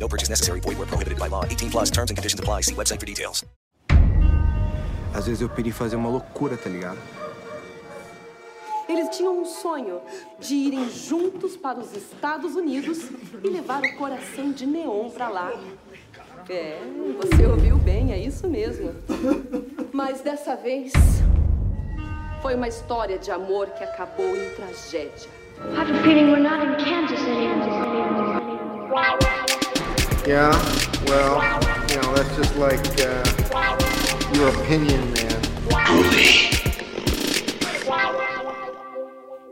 No purchase necessary. Void where prohibited by law. 18 plus terms and conditions apply. See website for details. Às vezes eu pedi fazer uma loucura, tá ligado? Eles tinham um sonho de irem juntos para os Estados Unidos e levar o coração de neon pra lá. É, você ouviu bem, é isso mesmo. Mas dessa vez foi uma história de amor que acabou em tragédia. I have a feeling we're not in Kansas City. Yeah, well, you know, that's just like uh, your opinion, man.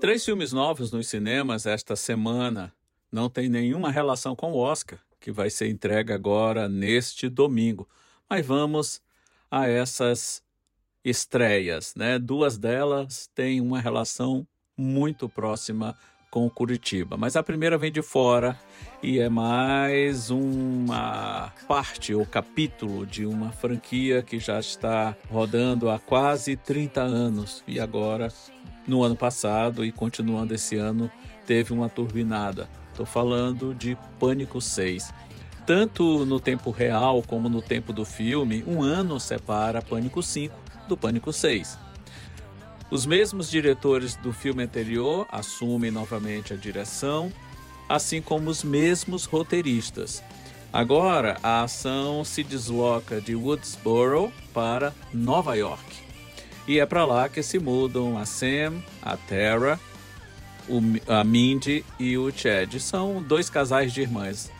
Três filmes novos nos cinemas esta semana. Não tem nenhuma relação com o Oscar, que vai ser entregue agora neste domingo. Mas vamos a essas estreias, né? Duas delas têm uma relação muito próxima com Curitiba, mas a primeira vem de fora e é mais uma parte ou capítulo de uma franquia que já está rodando há quase 30 anos e agora no ano passado e continuando esse ano teve uma turbinada. Estou falando de Pânico 6. Tanto no tempo real como no tempo do filme, um ano separa Pânico 5 do Pânico 6. Os mesmos diretores do filme anterior assumem novamente a direção, assim como os mesmos roteiristas. Agora, a ação se desloca de Woodsboro para Nova York. E é para lá que se mudam a Sam, a Tara, a Mindy e o Chad. São dois casais de irmãs.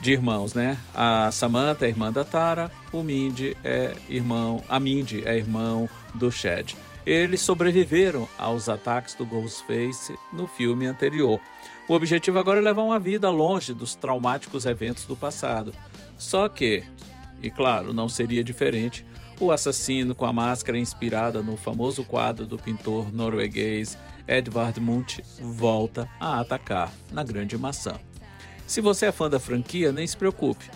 De irmãos, né? A Samantha é irmã da Tara, o Mindy é irmão, a Mindy é irmão do Chad. Eles sobreviveram aos ataques do Ghostface no filme anterior. O objetivo agora é levar uma vida longe dos traumáticos eventos do passado. Só que, e claro, não seria diferente, o assassino com a máscara inspirada no famoso quadro do pintor norueguês Edvard Munch volta a atacar na Grande Maçã. Se você é fã da franquia, nem se preocupe.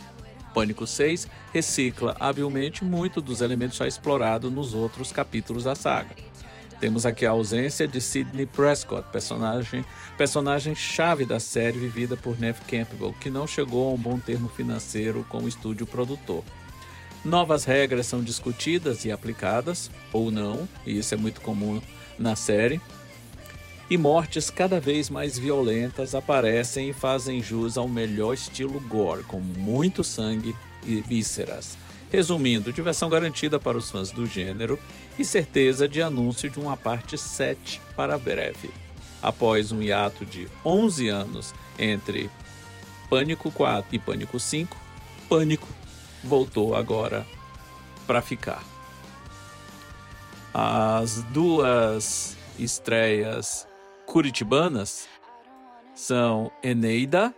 Pânico 6 recicla habilmente muito dos elementos já explorados nos outros capítulos da saga. Temos aqui a ausência de Sidney Prescott, personagem, personagem chave da série vivida por Neve Campbell, que não chegou a um bom termo financeiro com o estúdio produtor. Novas regras são discutidas e aplicadas, ou não, e isso é muito comum na série. E mortes cada vez mais violentas aparecem e fazem jus ao melhor estilo gore, com muito sangue e vísceras. Resumindo, diversão garantida para os fãs do gênero e certeza de anúncio de uma parte 7 para breve. Após um hiato de 11 anos entre Pânico 4 e Pânico 5, Pânico voltou agora para ficar. As duas estreias curitibanas são Eneida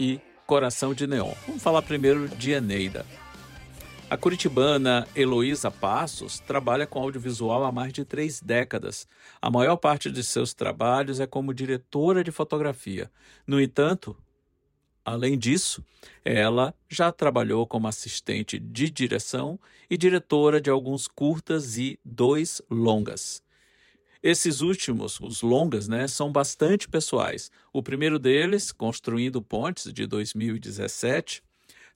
e Coração de Neon. Vamos falar primeiro de Eneida. A curitibana Heloísa Passos trabalha com audiovisual há mais de três décadas. A maior parte de seus trabalhos é como diretora de fotografia. No entanto, além disso, ela já trabalhou como assistente de direção e diretora de alguns curtas e dois longas. Esses últimos, os longas, né, são bastante pessoais. O primeiro deles, Construindo Pontes, de 2017,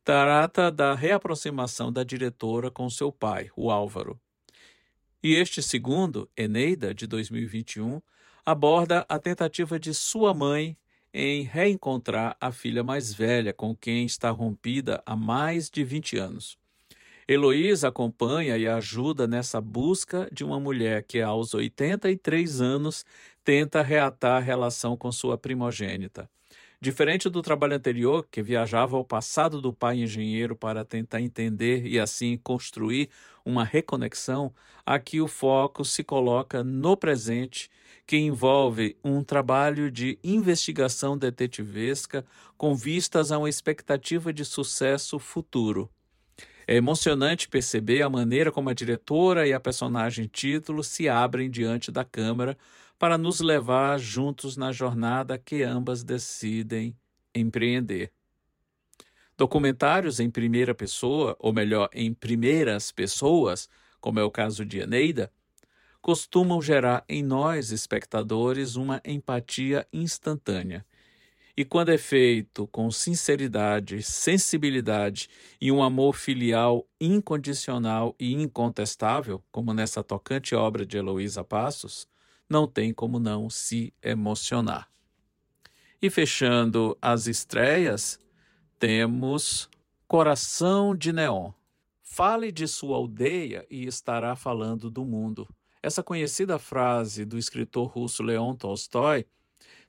trata da reaproximação da diretora com seu pai, o Álvaro. E este segundo, Eneida, de 2021, aborda a tentativa de sua mãe em reencontrar a filha mais velha com quem está rompida há mais de 20 anos. Heloísa acompanha e ajuda nessa busca de uma mulher que, aos 83 anos, tenta reatar a relação com sua primogênita. Diferente do trabalho anterior, que viajava ao passado do pai engenheiro para tentar entender e assim construir uma reconexão, aqui o foco se coloca no presente, que envolve um trabalho de investigação detetivesca com vistas a uma expectativa de sucesso futuro. É emocionante perceber a maneira como a diretora e a personagem título se abrem diante da câmera para nos levar juntos na jornada que ambas decidem empreender. Documentários em primeira pessoa, ou melhor, em primeiras pessoas, como é o caso de Eneida, costumam gerar em nós, espectadores, uma empatia instantânea. E quando é feito com sinceridade, sensibilidade e um amor filial incondicional e incontestável, como nessa tocante obra de Heloísa Passos, não tem como não se emocionar. E fechando as estreias, temos Coração de Neon. Fale de sua aldeia e estará falando do mundo. Essa conhecida frase do escritor russo Leon Tolstói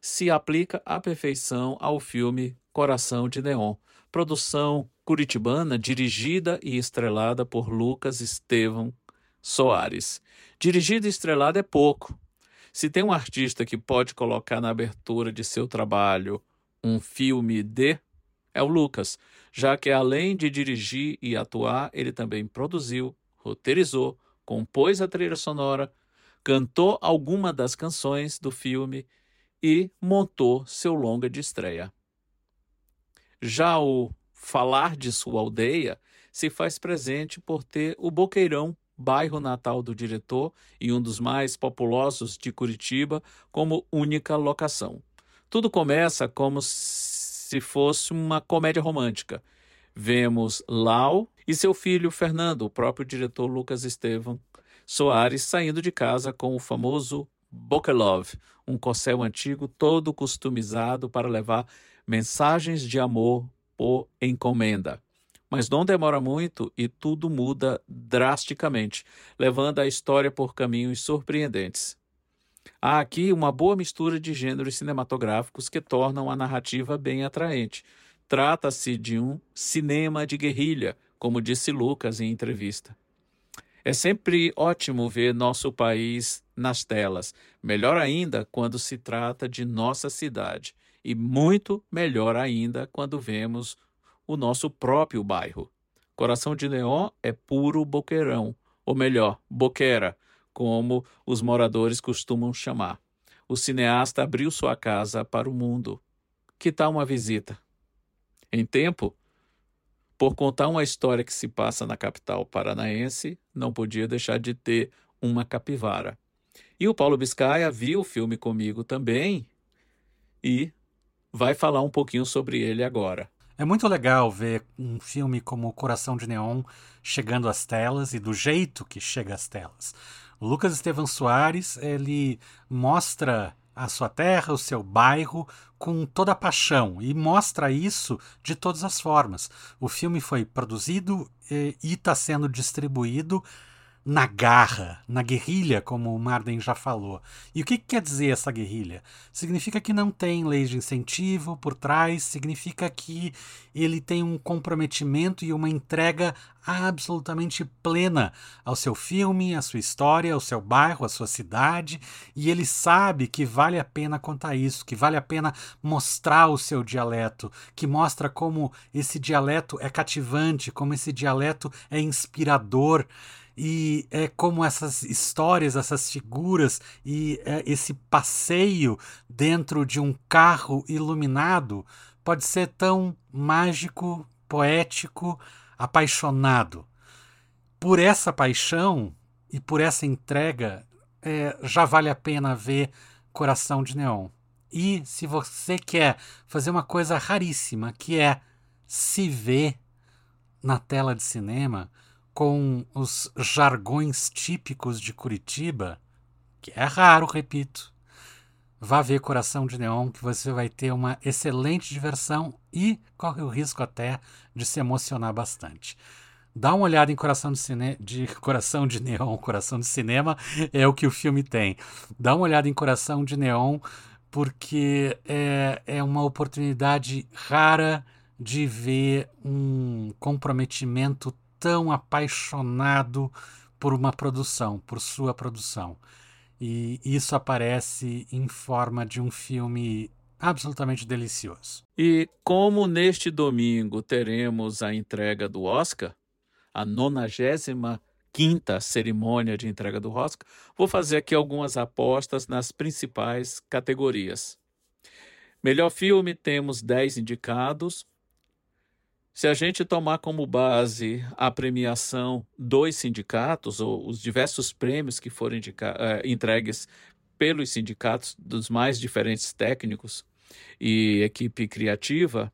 se aplica à perfeição ao filme Coração de Neon, produção curitibana dirigida e estrelada por Lucas Estevam Soares. Dirigido e estrelado é pouco. Se tem um artista que pode colocar na abertura de seu trabalho um filme de, é o Lucas, já que além de dirigir e atuar, ele também produziu, roteirizou, compôs a trilha sonora, cantou alguma das canções do filme e montou seu longa de estreia. Já o Falar de Sua Aldeia se faz presente por ter o Boqueirão, bairro natal do diretor e um dos mais populosos de Curitiba, como única locação. Tudo começa como se fosse uma comédia romântica. Vemos Lau e seu filho Fernando, o próprio diretor Lucas Estevam Soares, saindo de casa com o famoso Bokelov, um corcel antigo todo customizado para levar mensagens de amor por encomenda. Mas não demora muito e tudo muda drasticamente, levando a história por caminhos surpreendentes. Há aqui uma boa mistura de gêneros cinematográficos que tornam a narrativa bem atraente. Trata-se de um cinema de guerrilha, como disse Lucas em entrevista. É sempre ótimo ver nosso país nas telas, melhor ainda quando se trata de nossa cidade, e muito melhor ainda quando vemos o nosso próprio bairro. Coração de Neon é puro boqueirão, ou melhor, boqueira, como os moradores costumam chamar. O cineasta abriu sua casa para o mundo. Que tal uma visita? Em tempo, por contar uma história que se passa na capital paranaense, não podia deixar de ter uma capivara. E o Paulo Biscaia viu o filme comigo também e vai falar um pouquinho sobre ele agora. É muito legal ver um filme como Coração de Neon chegando às telas e do jeito que chega às telas. O Lucas Estevam Soares, ele mostra a sua terra, o seu bairro, com toda a paixão e mostra isso de todas as formas. O filme foi produzido e está sendo distribuído na garra, na guerrilha, como o Marden já falou. E o que, que, quer dizer essa guerrilha? Significa que não tem leis de incentivo por trás, significa que ele tem um comprometimento e uma entrega absolutamente plena ao seu filme, à sua história, ao seu bairro, à sua cidade, e ele sabe que vale a pena contar isso, que vale a pena mostrar o seu dialeto, que mostra como esse dialeto é cativante, como esse dialeto é inspirador e é como essas histórias, essas figuras e é, esse passeio dentro de um carro iluminado pode ser tão mágico, poético, apaixonado. Por essa paixão e por essa entrega, é, já vale a pena ver Coração de Neon. E se você quer fazer uma coisa raríssima, que é se ver na tela de cinema, com os jargões típicos de Curitiba, que é raro, repito. Vá ver Coração de Neon, que você vai ter uma excelente diversão e corre o risco até de se emocionar bastante. Dá uma olhada em Coração de, Cine... de Coração de Neon, Coração de Cinema é o que o filme tem. Dá uma olhada em Coração de Neon, porque é, é uma oportunidade rara de ver um comprometimento tão apaixonado por uma produção, por sua produção. E isso aparece em forma de um filme absolutamente delicioso. E como neste domingo teremos a entrega do Oscar, a 95 quinta cerimônia de entrega do Oscar, vou fazer aqui algumas apostas nas principais categorias. Melhor filme, temos 10 indicados. Se a gente tomar como base a premiação dos sindicatos, ou os diversos prêmios que foram uh, entregues pelos sindicatos dos mais diferentes técnicos e equipe criativa,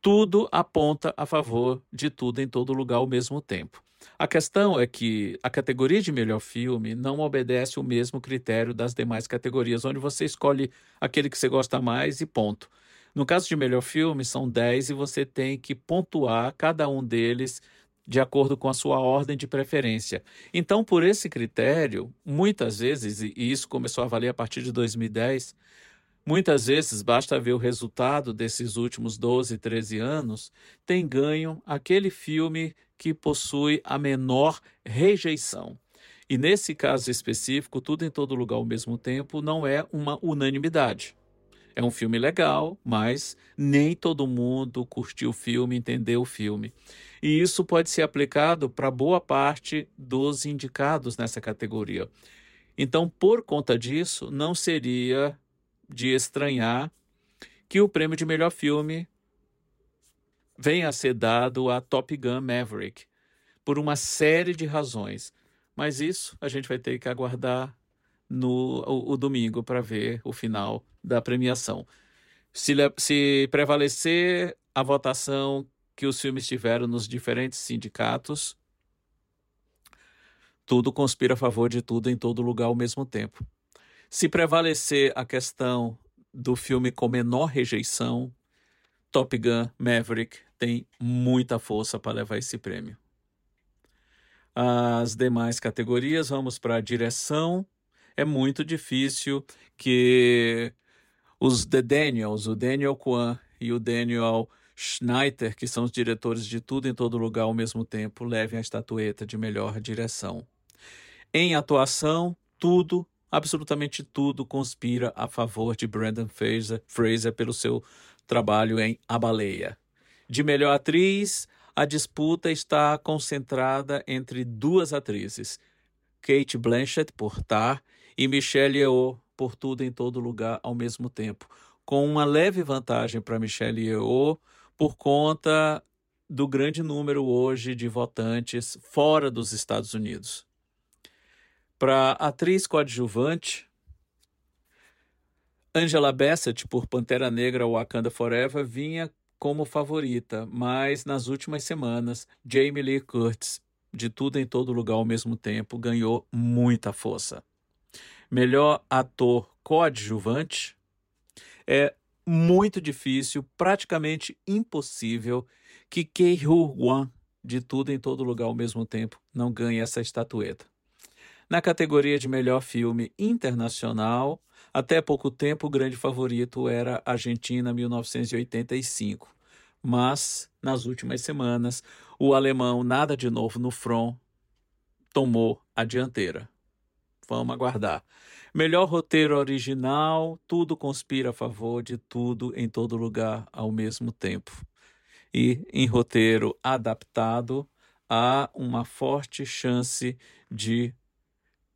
tudo aponta a favor de tudo em todo lugar ao mesmo tempo. A questão é que a categoria de melhor filme não obedece o mesmo critério das demais categorias, onde você escolhe aquele que você gosta mais e ponto. No caso de melhor filme, são 10 e você tem que pontuar cada um deles de acordo com a sua ordem de preferência. Então, por esse critério, muitas vezes, e isso começou a valer a partir de 2010, Muitas vezes basta ver o resultado desses últimos 12, 13 anos, tem ganho aquele filme que possui a menor rejeição. E nesse caso específico, Tudo em Todo Lugar ao mesmo tempo não é uma unanimidade. É um filme legal, mas nem todo mundo curtiu o filme, entendeu o filme. E isso pode ser aplicado para boa parte dos indicados nessa categoria. Então, por conta disso, não seria de estranhar que o prêmio de melhor filme venha a ser dado a Top Gun Maverick, por uma série de razões. Mas isso a gente vai ter que aguardar no o, o domingo para ver o final da premiação. Se, se prevalecer a votação que os filmes tiveram nos diferentes sindicatos, tudo conspira a favor de tudo em todo lugar ao mesmo tempo. Se prevalecer a questão do filme com menor rejeição, Top Gun Maverick tem muita força para levar esse prêmio. As demais categorias, vamos para a direção. É muito difícil que os The Daniels, o Daniel Kwan e o Daniel Schneider, que são os diretores de tudo em todo lugar ao mesmo tempo, levem a estatueta de melhor direção. Em atuação, tudo absolutamente tudo conspira a favor de Brandon Fraser, Fraser pelo seu trabalho em A Baleia. De melhor atriz, a disputa está concentrada entre duas atrizes, Kate Blanchett por Tar e Michelle Yeoh por Tudo em Todo Lugar ao mesmo tempo, com uma leve vantagem para Michelle Yeoh por conta do grande número hoje de votantes fora dos Estados Unidos. Para atriz coadjuvante, Angela Bassett, por Pantera Negra Wakanda Forever, vinha como favorita, mas nas últimas semanas, Jamie Lee Curtis, de tudo em todo lugar ao mesmo tempo, ganhou muita força. Melhor ator coadjuvante é muito difícil, praticamente impossível, que Kei Hu Wan, de tudo em todo lugar ao mesmo tempo, não ganhe essa estatueta. Na categoria de melhor filme internacional, até pouco tempo o grande favorito era Argentina 1985. Mas, nas últimas semanas, o alemão Nada de Novo no Front tomou a dianteira. Vamos aguardar. Melhor roteiro original, tudo conspira a favor de tudo em todo lugar ao mesmo tempo. E em roteiro adaptado, há uma forte chance de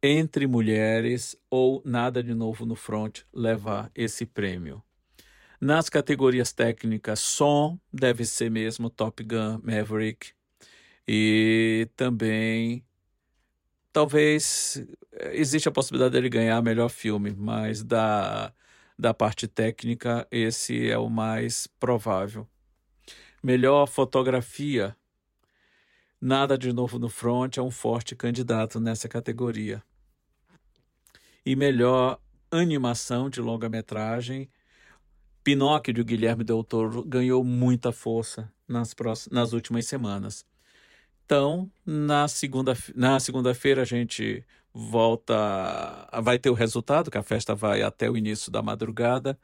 entre mulheres ou nada de novo no front levar esse prêmio. Nas categorias técnicas, som deve ser mesmo Top Gun Maverick e também talvez eh, existe a possibilidade dele ganhar melhor filme, mas da da parte técnica esse é o mais provável. Melhor fotografia, nada de novo no front é um forte candidato nessa categoria e melhor animação de longa-metragem. Pinóquio de Guilherme Del Toro ganhou muita força nas, próximas, nas últimas semanas. Então, na segunda na segunda-feira a gente volta, vai ter o resultado, que a festa vai até o início da madrugada.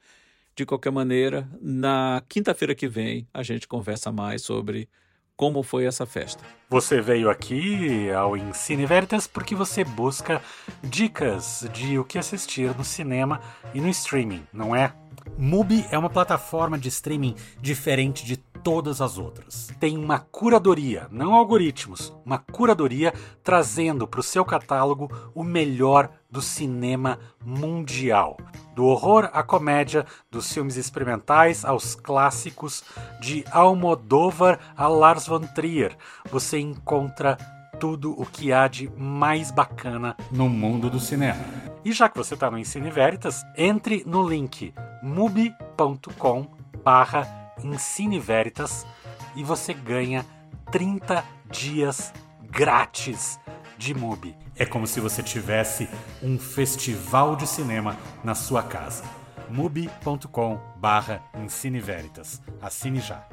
De qualquer maneira, na quinta-feira que vem a gente conversa mais sobre como foi essa festa. Você veio aqui ao Ensine Veritas porque você busca dicas de o que assistir no cinema e no streaming, não é? Mubi é uma plataforma de streaming diferente de todas as outras. Tem uma curadoria, não algoritmos, uma curadoria trazendo para o seu catálogo o melhor do cinema mundial. Do horror à comédia, dos filmes experimentais aos clássicos, de Almodóvar a Lars von Trier, você encontra tudo o que há de mais bacana no mundo do cinema. E já que você está no Ensine Veritas, entre no link mubi.com barra Ensine Veritas e você ganha 30 dias grátis de MUBI. É como se você tivesse um festival de cinema na sua casa. mubi.com barra Ensine Veritas. Assine já.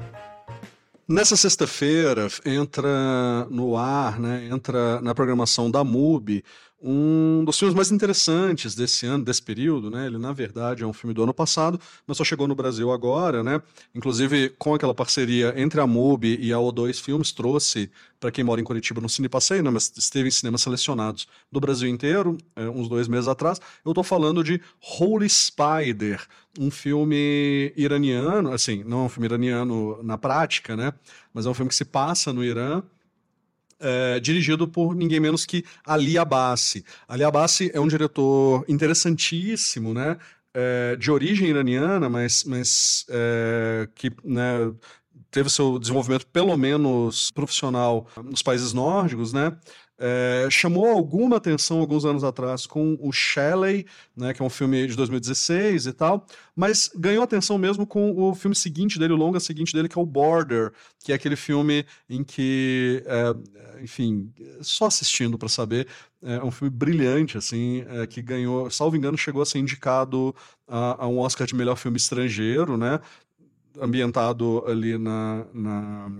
Nessa sexta-feira entra no ar, né, entra na programação da MUBI um dos filmes mais interessantes desse ano, desse período, né? Ele, na verdade, é um filme do ano passado, mas só chegou no Brasil agora, né? Inclusive, com aquela parceria entre a MUBI e a O2 Filmes, trouxe, para quem mora em Curitiba, no Cine Passeio, né? Mas esteve em cinemas selecionados do Brasil inteiro, é, uns dois meses atrás. Eu estou falando de Holy Spider, um filme iraniano, assim, não é um filme iraniano na prática, né? Mas é um filme que se passa no Irã, é, dirigido por ninguém menos que Ali Abbasi. Ali Abbasi é um diretor interessantíssimo, né? É, de origem iraniana, mas, mas é, que né, teve seu desenvolvimento pelo menos profissional nos países nórdicos, né? É, chamou alguma atenção alguns anos atrás com o Shelley, né, que é um filme de 2016 e tal, mas ganhou atenção mesmo com o filme seguinte dele, o longa seguinte dele, que é o Border, que é aquele filme em que, é, enfim, só assistindo para saber, é um filme brilhante, assim, é, que ganhou, salvo engano, chegou a ser indicado a, a um Oscar de melhor filme estrangeiro, né, ambientado ali na, na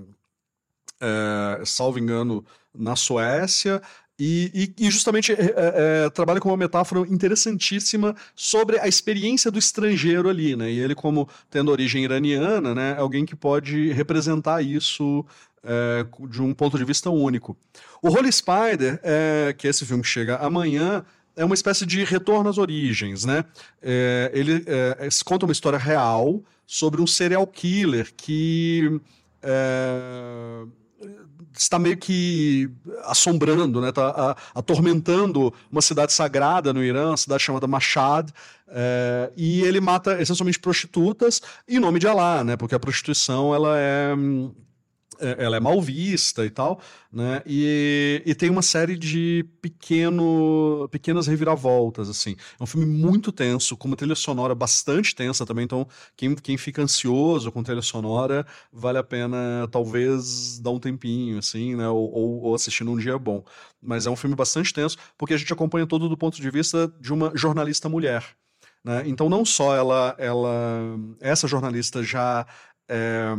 é, salvo engano, na Suécia, e, e, e, justamente é, é, é, trabalha com uma metáfora interessantíssima sobre a experiência do estrangeiro ali, né? E ele, como tendo origem iraniana, né, é alguém que pode representar isso é, de um ponto de vista único. O Holy Spider, é, que é esse filme que chega amanhã, é uma espécie de retorno às origens, né? ele conta uma história real sobre um serial killer que está meio que assombrando, né? Está atormentando uma cidade sagrada no Irã, uma cidade chamada Mashhad, é, e ele mata essencialmente prostitutas em nome de Alá, né? Porque a prostituição ela é é, ela é mal vista e tal, né? E, e tem uma série de pequeno, pequenas reviravoltas, assim. É um filme muito tenso, com uma trilha sonora bastante tensa também, então quem, quem fica ansioso com trilha sonora, vale a pena talvez dar um tempinho, assim, né? Ou, ou, ou assistir num dia bom. Mas é um filme bastante tenso, porque a gente acompanha todo do ponto de vista de uma jornalista mulher. Né? Então não só ela, ela essa jornalista já é,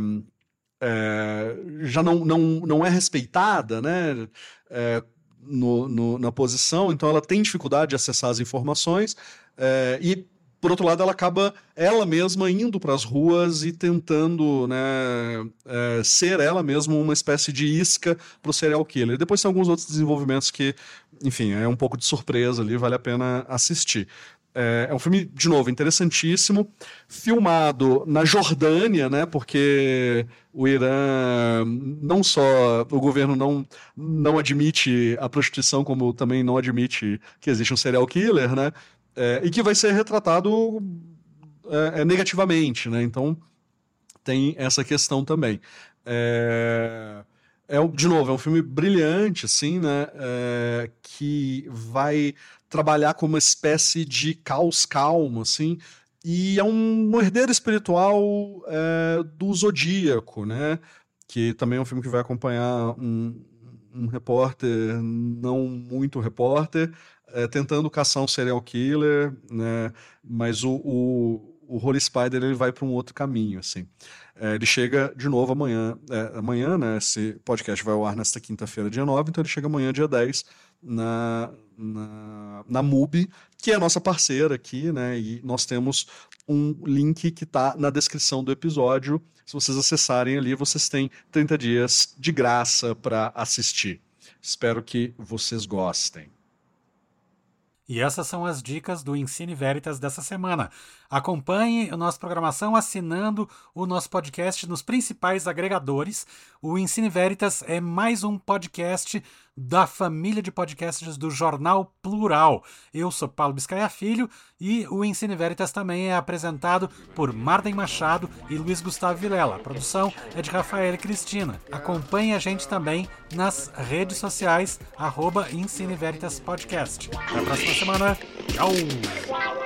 é, já não, não, não é respeitada né, é, no, no, na posição, então ela tem dificuldade de acessar as informações é, e por outro lado, ela acaba ela mesma indo para as ruas e tentando né, ser ela mesma uma espécie de isca para o serial killer. Depois tem alguns outros desenvolvimentos que, enfim, é um pouco de surpresa ali, vale a pena assistir. É, é, um filme, de novo, interessantíssimo, filmado na Jordânia, né? Porque o Irã, não só o governo não, não admite a prostituição, como também não admite que existe um serial killer, né? É, e que vai ser retratado é, é negativamente, né? Então tem essa questão também. É, é, de novo, é um filme brilhante, assim, né? É, que vai trabalhar como uma espécie de caos calmo, assim, e é um herdeiro espiritual é, do Zodíaco, né? Que também é um filme que vai acompanhar um, um repórter, não muito repórter, é, tentando caçar um serial killer, né? Mas o, o, o Holy Spider ele vai para um outro caminho, assim. É, ele chega de novo amanhã, é, amanhã, né? Esse podcast vai ao ar nesta quinta-feira, dia 9, então ele chega amanhã, dia 10, na, na, na MUBI, que é a nossa parceira aqui, né? E nós temos um link que está na descrição do episódio. Se vocês acessarem ali, vocês têm 30 dias de graça para assistir. Espero que vocês gostem. E essas são as dicas do Ensine Veritas dessa semana. Acompanhe a nossa programação assinando o nosso podcast nos principais agregadores. O Ensine Veritas é mais um podcast da família de podcasts do Jornal Plural. Eu sou Paulo Biscaia Filho e o Ensine Veritas também é apresentado por Marden Machado e Luiz Gustavo Vilela. A produção é de Rafael e Cristina. Acompanhe a gente também nas redes sociais, arroba Ensine Veritas Podcast. Até a próxima semana. Tchau!